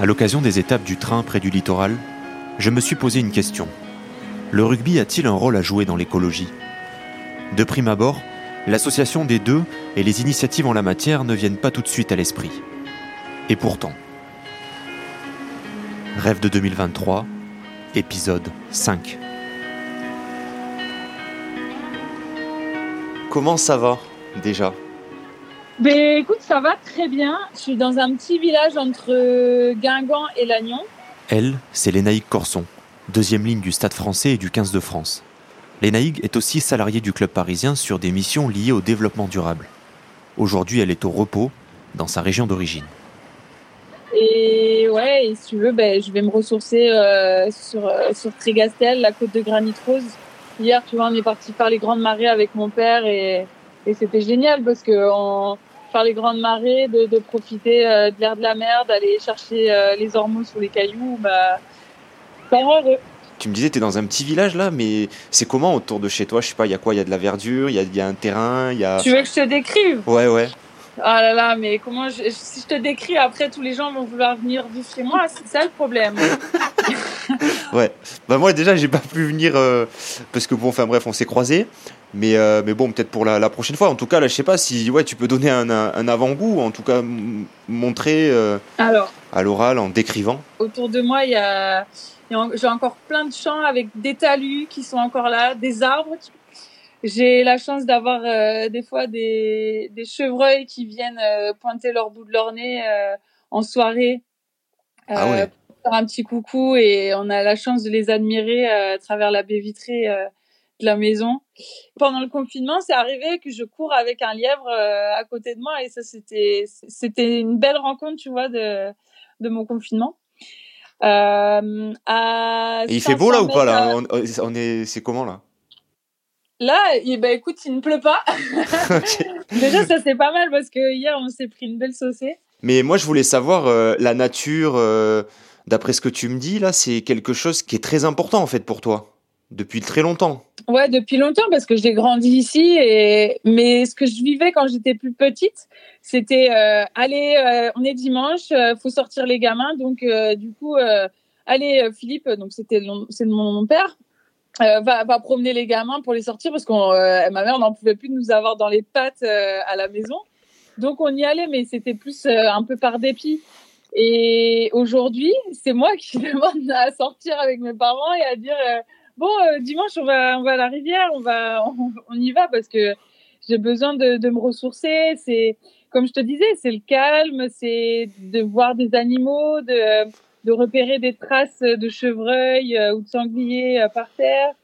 À l'occasion des étapes du train près du littoral, je me suis posé une question. Le rugby a-t-il un rôle à jouer dans l'écologie? De prime abord, l'association des deux et les initiatives en la matière ne viennent pas tout de suite à l'esprit. Et pourtant. Rêve de 2023, épisode 5. Comment ça va déjà? Ben, écoute, ça va très bien. Je suis dans un petit village entre Guingamp et Lannion. Elle, c'est Lénaïque Corson, deuxième ligne du Stade français et du 15 de France. Lénaïque est aussi salariée du club parisien sur des missions liées au développement durable. Aujourd'hui, elle est au repos dans sa région d'origine. Et ouais, et si tu veux, ben, je vais me ressourcer euh, sur, euh, sur Trégastel, la côte de Granit Rose. Hier, tu vois, on est parti faire les grandes marées avec mon père et, et c'était génial parce que on, faire les grandes marées, de, de profiter euh, de l'air de la mer, d'aller chercher euh, les ormeaux sur les cailloux, bah, pas heureux. Tu me disais, tu es dans un petit village là, mais c'est comment autour de chez toi? Je sais pas, il y a quoi? Il y a de la verdure, il y a, y a, un terrain, il y a. Tu veux que je te décrive? Ouais, ouais. Ah là là, mais comment je, si je te décris après, tous les gens vont vouloir venir vivre chez moi, c'est ça le problème. ouais. Bah moi déjà, j'ai pas pu venir euh, parce que bon, enfin bref, on s'est croisés. Mais, euh, mais bon, peut-être pour la, la, prochaine fois. En tout cas, là, je sais pas si ouais, tu peux donner un, un, avant-goût, en tout cas montrer euh, Alors, à l'oral en décrivant. Autour de moi, il y a, j'ai encore plein de champs avec des talus qui sont encore là, des arbres. J'ai la chance d'avoir des fois des, des chevreuils qui viennent pointer leur bout de leur nez en soirée. ah ouais. Faire un petit coucou et on a la chance de les admirer à travers la baie vitrée de la maison. Pendant le confinement, c'est arrivé que je cours avec un lièvre euh, à côté de moi et ça c'était c'était une belle rencontre, tu vois, de de mon confinement. Euh, à et il fait beau là ou pas là? on, on, est c'est comment là? Là, eh ben écoute, il ne pleut pas. okay. Déjà, ça c'est pas mal parce que hier on s'est pris une belle saucée. Mais moi, je voulais savoir euh, la nature. Euh, D'après ce que tu me dis là, c'est quelque chose qui est très important en fait pour toi depuis très longtemps. Ouais, depuis longtemps parce que j'ai grandi ici et mais ce que je vivais quand j'étais plus petite, c'était euh, allez, euh, on est dimanche, euh, faut sortir les gamins donc euh, du coup euh, allez Philippe, donc c'était c'est mon, mon père. Va, promener les gamins pour les sortir parce que ma mère n'en pouvait plus de nous avoir dans les pattes à la maison. Donc on y allait, mais c'était plus un peu par dépit. Et aujourd'hui, c'est moi qui demande à sortir avec mes parents et à dire bon, euh, dimanche, on va, on va à la rivière, on va, on, y va parce que j'ai besoin de, de, me ressourcer. C'est, comme je te disais, c'est le calme, c'est de voir des animaux, de, de repérer des traces de chevreuil euh, ou de sanglier euh, par terre.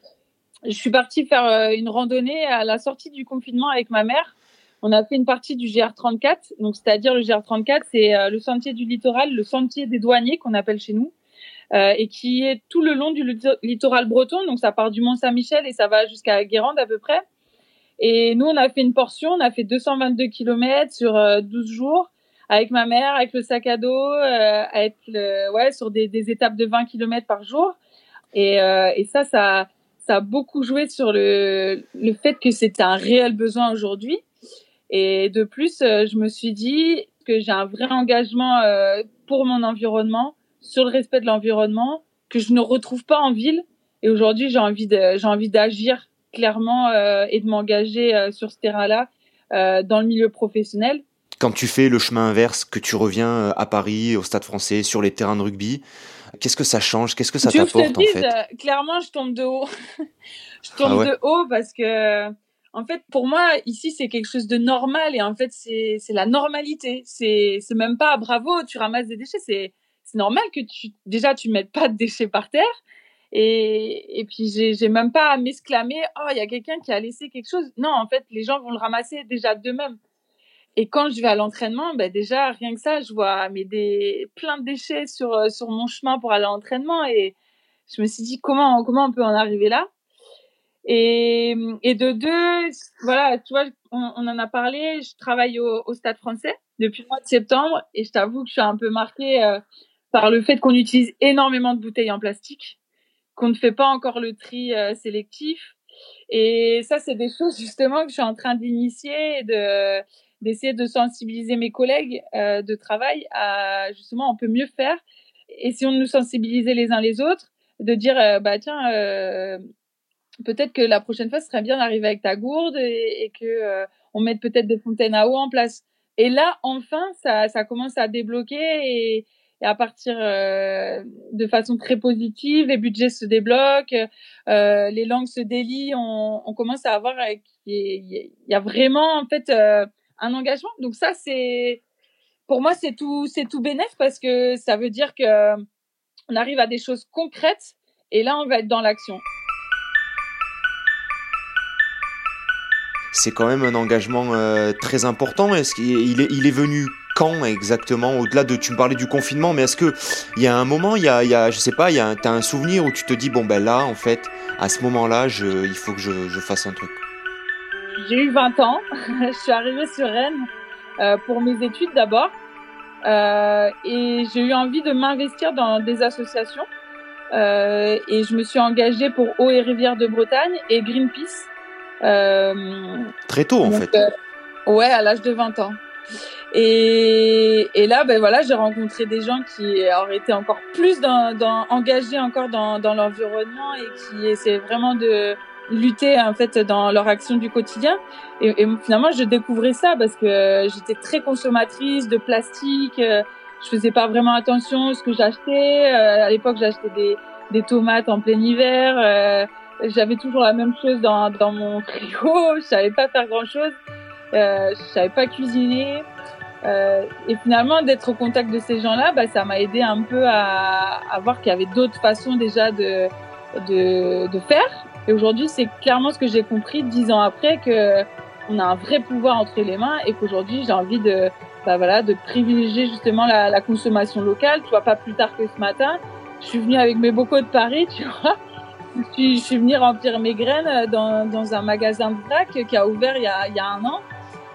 Je suis partie faire euh, une randonnée à la sortie du confinement avec ma mère. On a fait une partie du GR34, donc c'est-à-dire le GR34, c'est euh, le sentier du littoral, le sentier des douaniers qu'on appelle chez nous euh, et qui est tout le long du littoral breton. Donc ça part du Mont Saint-Michel et ça va jusqu'à Guérande à peu près. Et nous, on a fait une portion, on a fait 222 km sur euh, 12 jours avec ma mère, avec le sac à dos, euh, avec le, ouais, sur des, des, étapes de 20 km par jour. Et, euh, et ça, ça, ça a beaucoup joué sur le, le fait que c'était un réel besoin aujourd'hui. Et de plus, euh, je me suis dit que j'ai un vrai engagement euh, pour mon environnement, sur le respect de l'environnement que je ne retrouve pas en ville. Et aujourd'hui, j'ai envie de, j'ai envie d'agir clairement euh, et de m'engager euh, sur ce terrain-là euh, dans le milieu professionnel. Quand tu fais le chemin inverse, que tu reviens à Paris, au Stade Français, sur les terrains de rugby, qu'est-ce que ça change? Qu'est-ce que ça t'apporte en fait? Clairement, je tombe de haut. je tombe ah ouais. de haut parce que en fait, pour moi, ici, c'est quelque chose de normal et en fait, c'est la normalité. C'est même pas bravo, tu ramasses des déchets, c'est normal que tu déjà tu mettes pas de déchets par terre. Et, et puis j'ai même pas à m'exclamer oh il y a quelqu'un qui a laissé quelque chose non en fait les gens vont le ramasser déjà d'eux-mêmes. Et quand je vais à l'entraînement ben déjà rien que ça je vois mais des plein de déchets sur sur mon chemin pour aller à l'entraînement et je me suis dit comment comment on peut en arriver là? Et, et de deux voilà tu vois on, on en a parlé je travaille au, stade français depuis le mois de septembre et je t'avoue que je suis un peu marquée euh, par le fait qu'on utilise énormément de bouteilles en plastique, qu'on ne fait pas encore le tri euh, sélectif. Et ça, c'est des choses justement que je suis en train d'initier et de d'essayer de sensibiliser mes collègues euh, de travail à justement on peut mieux faire essayons de nous sensibiliser les uns les autres, de dire bah tiens peut-être que la prochaine fois ce serait bien d'arriver avec ta gourde et, et que euh, on mette peut-être des fontaines à eau en place. Et là enfin ça ça commence à débloquer et, et à partir euh, de façon très positive, les budgets se débloquent, euh, les langues se délient, on, on commence à avoir il y, a vraiment en fait un engagement. Donc ça c'est pour moi c'est tout c'est tout bénéf parce que ça veut dire que on arrive à des choses concrètes et là, on va être dans l'action. C'est quand même un engagement euh, très important. Est-ce qu'il est, il est venu quand exactement? Au-delà de, tu me parlais du confinement, mais est-ce que il y a un moment, il y a, je sais pas, il y a, t'as un souvenir où tu te dis bon ben là, en fait, à ce moment-là, il faut que je, fasse un truc? J'ai eu 20 ans. je suis arrivée sur Rennes euh, pour mes études d'abord. Euh, et j'ai eu envie de m'investir dans des associations. Et je me suis engagée pour Eau et Rivière de Bretagne et Greenpeace. Euh, Très tôt, en fait. Euh, ouais, à l'âge de 20 ans. Et, et là, ben voilà, j'ai rencontré des gens qui auraient été encore plus dans, dans, engagés encore dans, dans l'environnement et qui essaient vraiment de, lutter en fait dans leur action du quotidien. Et, et finalement, je découvrais ça parce que j'étais très consommatrice de plastique. Euh, je faisais pas vraiment attention à ce que j'achetais. Euh, à l'époque, j'achetais des, des tomates en plein hiver. J'avais toujours la même chose dans, dans mon frigo. Je savais pas faire grand chose. Euh, je savais pas cuisiner. Euh, et finalement, d'être au contact de ces gens-là, bah, ça m'a aidé un peu à, à voir qu'il y avait d'autres façons déjà de, de, de faire et aujourd'hui, c'est clairement ce que j'ai compris dix ans après que on a un vrai pouvoir entre les mains et qu'aujourd'hui, j'ai envie de, bah voilà, de privilégier justement la, la, consommation locale. Tu vois, pas plus tard que ce matin, je suis venue avec mes bocaux de Paris, tu vois. Je suis, venue remplir mes graines dans, dans un magasin de vrac qui a ouvert il y a, un an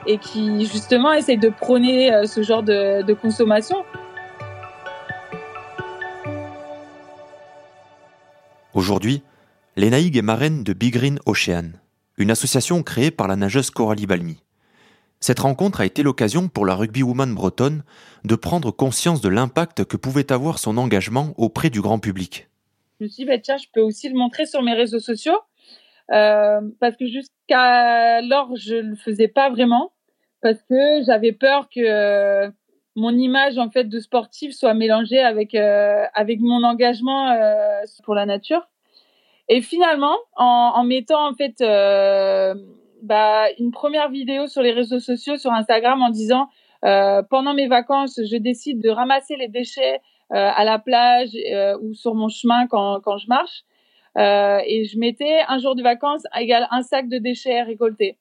et qui justement essaye de prôner euh, ce genre de, consommation. Aujourd'hui, Lénaïgue est marraine de Big Green Ocean, une association créée par la nageuse Coralie Balmy. Cette rencontre a été l'occasion pour la rugbywoman bretonne de prendre conscience de l'impact que pouvait avoir son engagement auprès du grand public. Je me suis dit, bah, tiens, je peux aussi le montrer sur mes réseaux sociaux, euh, parce que jusqu'à alors, je ne le faisais pas vraiment, parce que j'avais peur que euh, mon image en fait de sportive soit mélangée avec euh, avec mon engagement pour la nature. Et finalement, en, mettant en fait bah, une première vidéo sur les réseaux sociaux, sur Instagram, en disant pendant mes vacances, je décide de ramasser les déchets à la plage euh, ou sur mon chemin quand, quand je marche. Euh, et je mettais un jour de vacances égale un sac de déchets récoltés.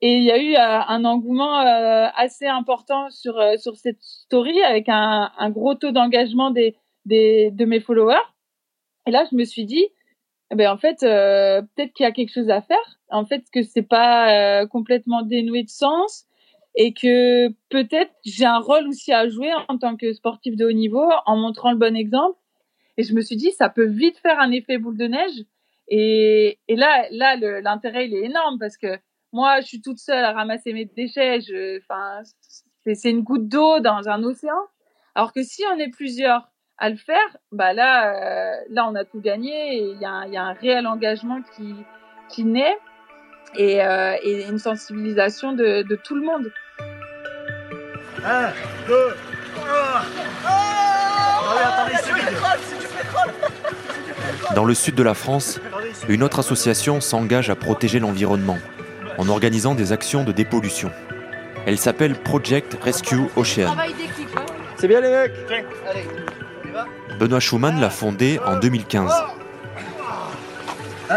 Et il y a eu euh, un engouement assez important sur sur cette story avec un, un gros taux d'engagement des, des de mes followers. Et là, je me suis dit, eh ben en fait euh, peut-être qu'il y a quelque chose à faire en fait que c'est pas euh, complètement dénoué de sens et que peut-être j'ai un rôle aussi à jouer en tant que sportif de haut niveau en montrant le bon exemple et je me suis dit ça peut vite faire un effet boule de neige et, là là l'intérêt il est énorme parce que moi je suis toute seule à ramasser mes déchets enfin c'est une goutte d'eau dans un océan alors que si on est plusieurs à le faire, bah là, euh, là on a tout gagné. Il y, a, un réel engagement qui, qui naît et, euh, une sensibilisation de, tout le monde. Un, deux, trois. Dans le sud de la France, une autre association s'engage à protéger l'environnement en organisant des actions de dépollution. Elle s'appelle Project Rescue Ocean. C'est bien les mecs. Benoît Schumann l'a fondé en 2015. 1,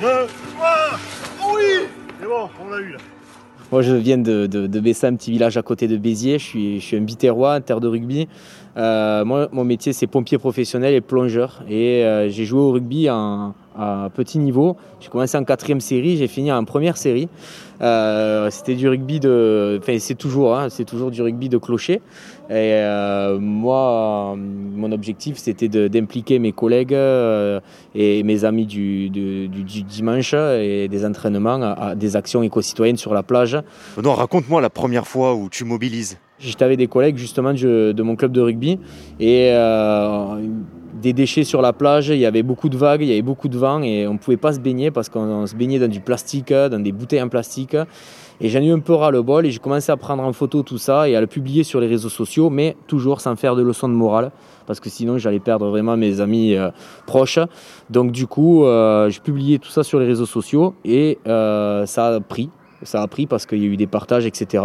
2, 3, oui C'est bon, on l'a eu là. Moi, je viens de, de, de Bessin, un petit village à côté de Béziers. Je suis, je suis un biterrois, terre de rugby. Euh, moi, mon métier, c'est pompier professionnel et plongeur. Et euh, j'ai joué au rugby en, à petit niveau. J'ai commencé en quatrième série, j'ai fini en première série. Euh, c'était du rugby de, enfin c'est toujours, hein, c'est toujours du rugby de clocher. Et euh, moi, mon objectif, c'était d'impliquer mes collègues euh, et mes amis du, du, du, dimanche et des entraînements à, des actions éco-citoyennes sur la plage. Non, raconte-moi la première fois où tu mobilises J'étais avec des collègues justement de mon club de rugby et des déchets sur la plage, il y avait beaucoup de vagues, il y avait beaucoup de vent et on ne pouvait pas se baigner parce qu'on se baignait dans du plastique, dans des bouteilles en plastique. Et j'en ai eu un peu ras le bol et j'ai commencé à prendre en photo tout ça et à le publier sur les réseaux sociaux, mais toujours sans faire de leçons de morale parce que sinon j'allais perdre vraiment mes amis euh, proches. Donc du coup, euh, j'ai publié tout ça sur les réseaux sociaux et euh, ça a pris. Ça a pris parce qu'il y a eu des partages, etc.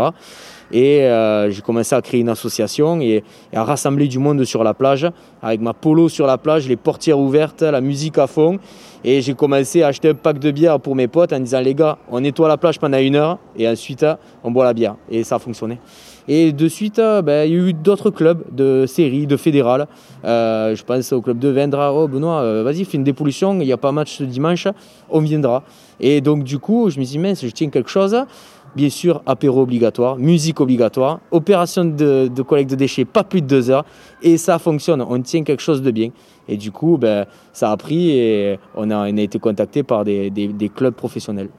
Et euh, j'ai commencé à créer une association et, à rassembler du monde sur la plage, avec ma polo sur la plage, les portières ouvertes, la musique à fond. Et j'ai commencé à acheter un pack de bière pour mes potes en disant les gars, on nettoie la plage pendant une heure et ensuite on boit la bière. Et ça a fonctionné. Et de suite, ben, il y a eu d'autres clubs de série, de fédérales. Euh, je pense au club de Vendra. Oh Benoît, euh, vas-y, fais une dépollution. Il n'y a pas match ce dimanche. On viendra. Et donc, du coup, je me suis dit, mince, je tiens quelque chose bien sûr, apéro obligatoire, musique obligatoire, opération de, collecte de déchets, pas plus de deux heures, et ça fonctionne, on tient quelque chose de bien. Et du coup, ben, ça a pris et on a, été contacté par des, clubs professionnels.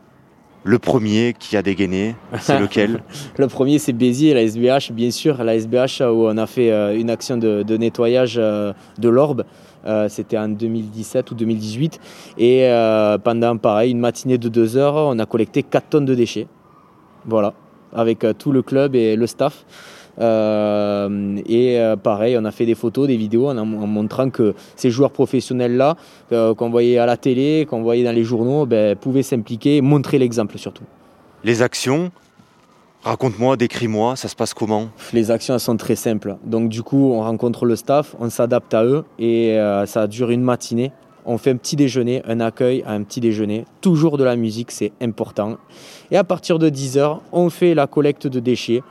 Le premier qui a dégainé, c'est lequel Le premier, c'est Béziers, la SBH, bien sûr, la SBH où on a fait euh, une action de, nettoyage euh, de l'orbe. Euh, c'était en 2017 ou 2018. Et pendant, pareil, une matinée de deux heures, on a collecté 4 tonnes de déchets. Voilà, avec euh, tout le club et le staff. Euh, et euh, pareil, on a fait des photos, des vidéos en, montrant que ces joueurs professionnels-là, qu'on voyait à la télé, qu'on voyait dans les journaux, ben, pouvaient s'impliquer, montrer l'exemple surtout. Les actions, raconte-moi, décris-moi, ça se passe comment? Les actions elles sont très simples. Donc du coup, on rencontre le staff, on s'adapte à eux et ça dure une matinée on fait un petit déjeuner, un accueil à un petit déjeuner. Toujours de la musique, c'est important. Et à partir de 10h, on fait la collecte de déchets.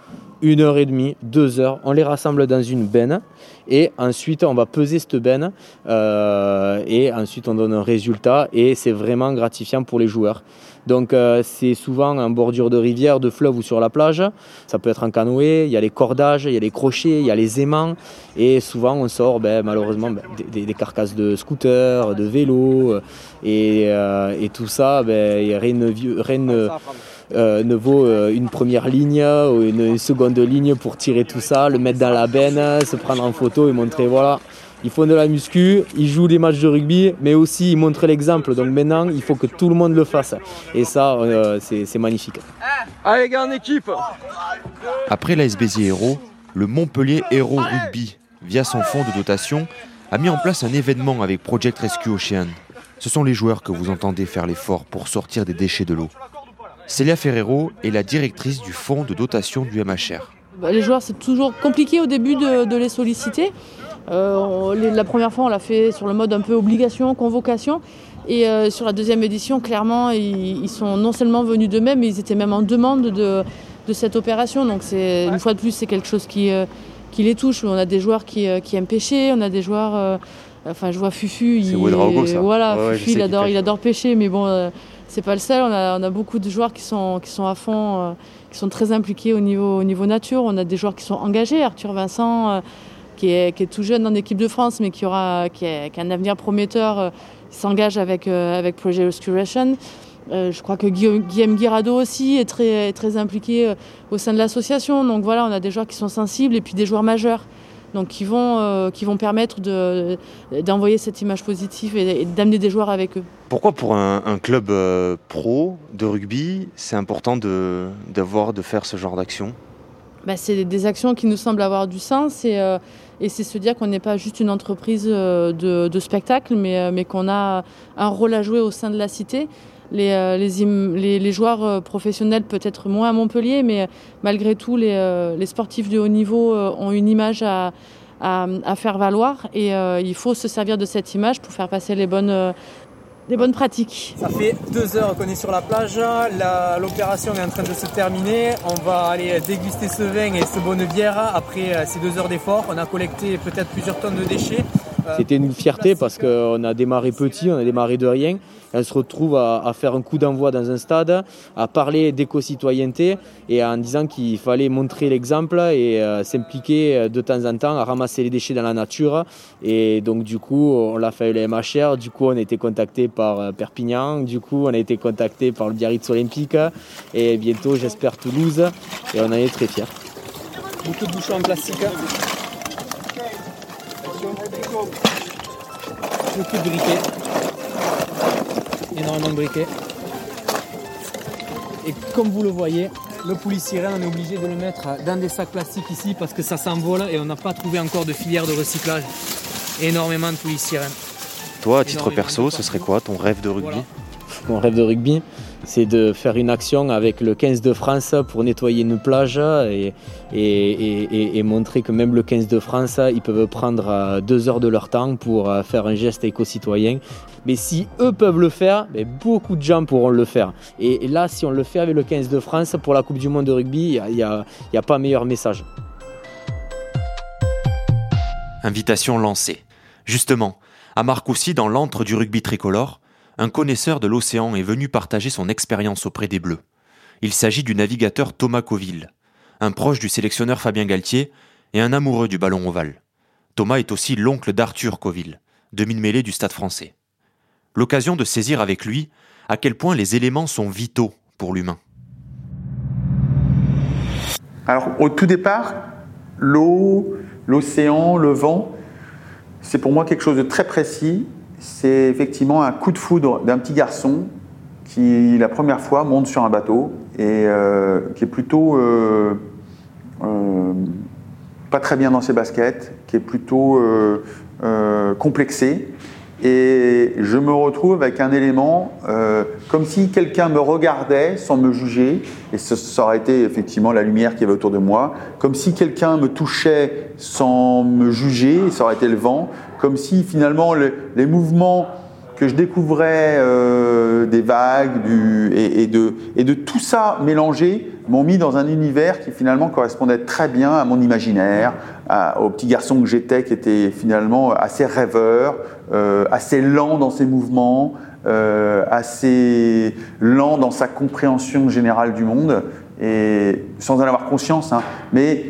Une heure et demie, deux heures, on les rassemble dans une benne et ensuite on va peser cette benne euh, et ensuite on donne un résultat et c'est vraiment gratifiant pour les joueurs. Donc euh, c'est souvent en bordure de rivière, de fleuve ou sur la plage. Ça peut être en canoë, il y a les cordages, il y a les crochets, il y a les aimants. Et souvent on sort ben, malheureusement ben, des, carcasses de scooters, de vélos. Euh, et, tout ça, ben, rien ne, vaut une première ligne ou une seconde ligne pour tirer tout ça, le mettre dans la benne, se prendre en photo et montrer voilà, ils font de la muscu, ils jouent des matchs de rugby, mais aussi ils montrent l'exemple. Donc maintenant, il faut que tout le monde le fasse. Et ça, euh, c'est magnifique. Allez, gars, en équipe Après Béziers Héros, le Montpellier Héros Rugby, via son fonds de dotation, a mis en place un événement avec Project Rescue Ocean. Ce sont les joueurs que vous entendez faire l'effort pour sortir des déchets de l'eau. Célia Ferrero est la directrice du fonds de dotation du MHR. Bah, les joueurs, c'est toujours compliqué au début de les solliciter. Euh, la première fois, on l'a fait sur le mode un peu obligation, convocation. Et euh, sur la deuxième édition, clairement, ils, sont non seulement venus d'eux-mêmes, mais ils étaient même en demande de, cette opération. Donc, c'est une fois de plus, c'est quelque chose qui, euh, qui les touche. On a des joueurs qui, aiment pêcher, on a des joueurs. enfin, je vois Fufu. Il, ça. Voilà, Fufu, il adore, il adore pêcher, mais bon, c'est pas le seul. On a, beaucoup de joueurs qui sont, qui sont à fond, qui sont très impliqués au niveau, au niveau nature. On a des joueurs qui sont engagés. Arthur Vincent qui est, tout jeune en équipe de France, mais qui, aura, qui, a un avenir prometteur, euh, s'engage avec, euh, avec Project. Euh, je crois que Guillaume, Guillaume Guirado aussi est très, très impliqué au sein de l'association. Donc voilà, on a des joueurs qui sont sensibles et puis des joueurs majeurs. Donc qui vont, qui vont permettre d'envoyer cette image positive et, d'amener des joueurs avec eux. Pourquoi pour un, club pro de rugby, c'est important de, d'avoir, de faire ce genre d'action? Bah, C'est des actions qui nous semblent avoir du sens et et c'est se dire qu'on n'est pas juste une entreprise euh, de, spectacle, mais, euh, mais qu'on a un rôle à jouer au sein de la cité. Les, euh, les, les, joueurs professionnels, peut-être moins à Montpellier, mais malgré tout, les, les sportifs de haut niveau ont une image à, à, à faire valoir et il faut se servir de cette image pour faire passer les bonnes, des bonnes pratiques. Ça fait deux heures qu'on est sur la plage, l'opération est en train de se terminer. On va aller déguster ce vin et ce bonne bière après euh, ces deux heures d'effort. On a collecté peut-être plusieurs tonnes de déchets. C'était une fierté parce qu'on a démarré petit, on a démarré de rien. On se retrouve à, faire un coup d'envoi dans un stade, à parler d'éco-citoyenneté et en disant qu'il fallait montrer l'exemple et euh, s'impliquer euh, de temps en temps à ramasser les déchets dans la nature. Et donc du coup, on l'a fait les MHR, du coup on a été contacté par euh, Perpignan, du coup on a été contacté par le Biarritz Olympique et bientôt j'espère Toulouse et on en est très fiers. Beaucoup de bouchons en plastique. Beaucoup de briquets. Énormément de briquets. Et comme vous le voyez, le policier, on est obligé de le mettre dans des sacs plastiques ici parce que ça s'envole et on n'a pas trouvé encore de filière de recyclage. Énormément de policiers. Toi, à titre perso, ce serait quoi ton rêve de rugby? Mon rêve de rugby, c'est de faire une action avec le 15 de France pour nettoyer une plage et, montrer que même le 15 de France, ils peuvent prendre euh, deux heures de leur temps pour euh, faire un geste éco-citoyen. Mais si eux peuvent le faire, beaucoup de gens pourront le faire. Et, là, si on le fait avec le 15 de France pour la Coupe du Monde de rugby, il n'y a, a pas meilleur message. Invitation lancée. Justement, à Marcoussis, dans l'antre du rugby tricolore, un connaisseur de l'océan est venu partager son expérience auprès des Bleus. Il s'agit du navigateur Thomas Coville, un proche du sélectionneur Fabien Galtier et un amoureux du ballon ovale. Thomas est aussi l'oncle d'Arthur Coville, demi-mêlée du stade français. L'occasion de saisir avec lui à quel point les éléments sont vitaux pour l'humain. Alors au tout départ, l'eau, l'océan, le vent, c'est pour moi quelque chose de très précis c'est effectivement un coup de foudre d'un petit garçon qui, la première fois, monte sur un bateau et euh, qui est plutôt euh, euh, pas très bien dans ses baskets, qui est plutôt complexé. Et je me retrouve avec un élément comme si quelqu'un me regardait sans me juger, et ça, ça, aurait été effectivement la lumière qui avait autour de moi, comme si quelqu'un me touchait sans me juger, ça aurait été le vent, comme si finalement les mouvements que je découvrais euh, des vagues et, de, et de tout ça mélangé m'ont mis dans un univers qui finalement correspondait très bien à mon imaginaire, au petit garçon que j'étais qui était finalement assez rêveur, euh, assez lent dans ses mouvements, euh, assez lent dans sa compréhension générale du monde, et sans en avoir conscience, hein, mais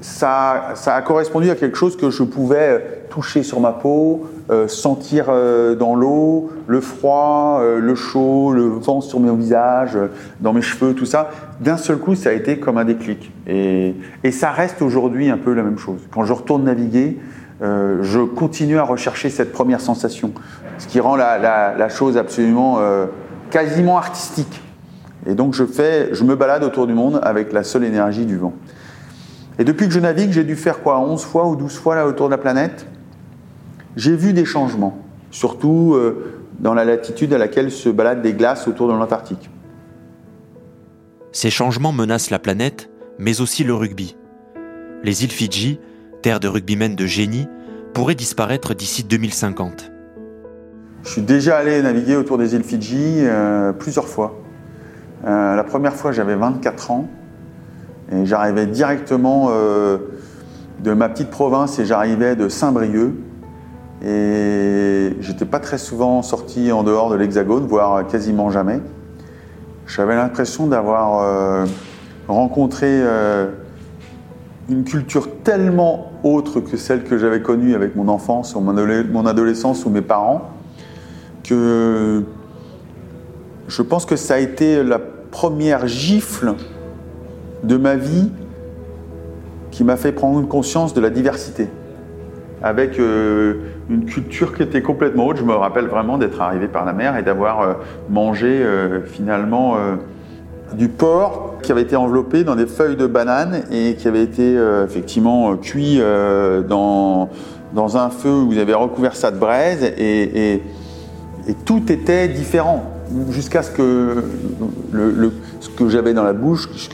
ça, a correspondu à quelque chose que je pouvais euh, toucher sur ma peau, euh, sentir euh, dans l'eau, le froid, le chaud, le vent sur mon visage, dans mes cheveux, tout ça. D'un seul coup, ça a été comme un déclic. Et, ça reste aujourd'hui un peu la même chose. Quand je retourne naviguer, je continue à rechercher cette première sensation, ce qui rend la, chose absolument quasiment artistique. Et donc je, fais, je me balade autour du monde avec la seule énergie du vent. Et depuis que je navigue, j'ai dû faire quoi 11 fois ou 12 fois là autour de la planète J'ai vu des changements, surtout euh, dans la latitude à laquelle se baladent des glaces autour de l'Antarctique. Ces changements menacent la planète, mais aussi le rugby. Les îles Fidji, terre de rugbymen de génie, pourraient disparaître d'ici 2050. Je suis déjà allé naviguer autour des îles Fidji euh, plusieurs fois. Euh, la première fois, j'avais 24 ans. J'arrivais directement euh, de ma petite province et j'arrivais de Saint-Brieuc. Et j'étais pas très souvent sorti en dehors de l'Hexagone, voire quasiment jamais. J'avais l'impression d'avoir euh, rencontré euh, une culture tellement autre que celle que j'avais connue avec mon enfance, mon adolescence ou mes parents, que je pense que ça a été la première gifle de ma vie qui m'a fait prendre conscience de la diversité, avec euh, une culture qui était complètement autre. Je me rappelle vraiment d'être arrivé par la mer et d'avoir euh, mangé euh, finalement du porc qui avait été enveloppé dans des feuilles de banane et qui avait été effectivement cuit dans, dans un feu où vous avez recouvert ça de braise et, tout était différent jusqu'à ce que, ce que j'avais dans la bouche, ce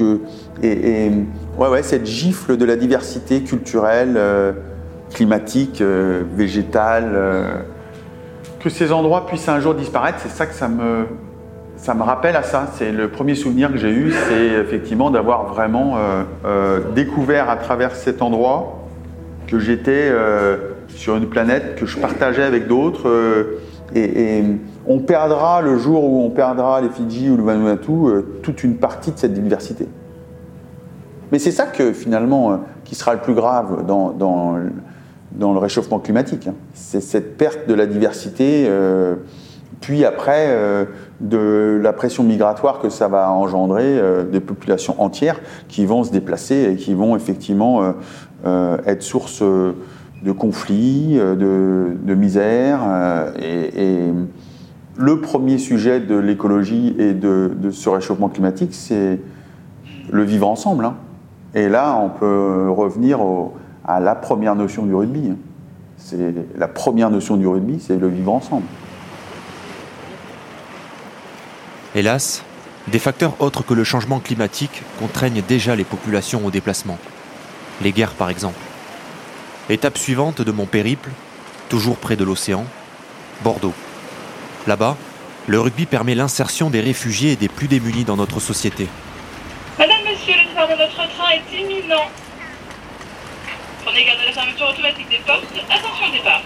et, ouais, cette gifle de la diversité culturelle, euh, climatique, euh, végétale, euh, que ces endroits puissent un jour disparaître, c'est ça que ça me, ça me rappelle à ça. C'est le premier souvenir que j'ai eu, c'est effectivement d'avoir vraiment découvert à travers cet endroit que j'étais sur une planète que je partageais avec d'autres. Et, on perdra le jour où on perdra les Fidji ou le Vanuatu toute une partie de cette diversité. Mais c'est ça que finalement euh, qui sera le plus grave dans, dans, le réchauffement climatique. Hein. C'est cette perte de la diversité euh, puis après, euh, de la pression migratoire que ça va engendrer, des populations entières qui vont se déplacer et qui vont effectivement être source de conflits, de, misère. Et, le premier sujet de l'écologie et de, ce réchauffement climatique, c'est le vivre ensemble. Hein. Et là, on peut revenir à la première notion du rugby. C'est la première notion du rugby, c'est le vivre ensemble. Hélas, des facteurs autres que le changement climatique contraignent déjà les populations au déplacement. Les guerres par exemple. Étape suivante de mon périple, toujours près de l'océan, Bordeaux. Là-bas, le rugby permet l'insertion des réfugiés et des plus démunis dans notre société. Notre train est imminent. Prenez garde à la fermeture automatique des portes. Attention au départ.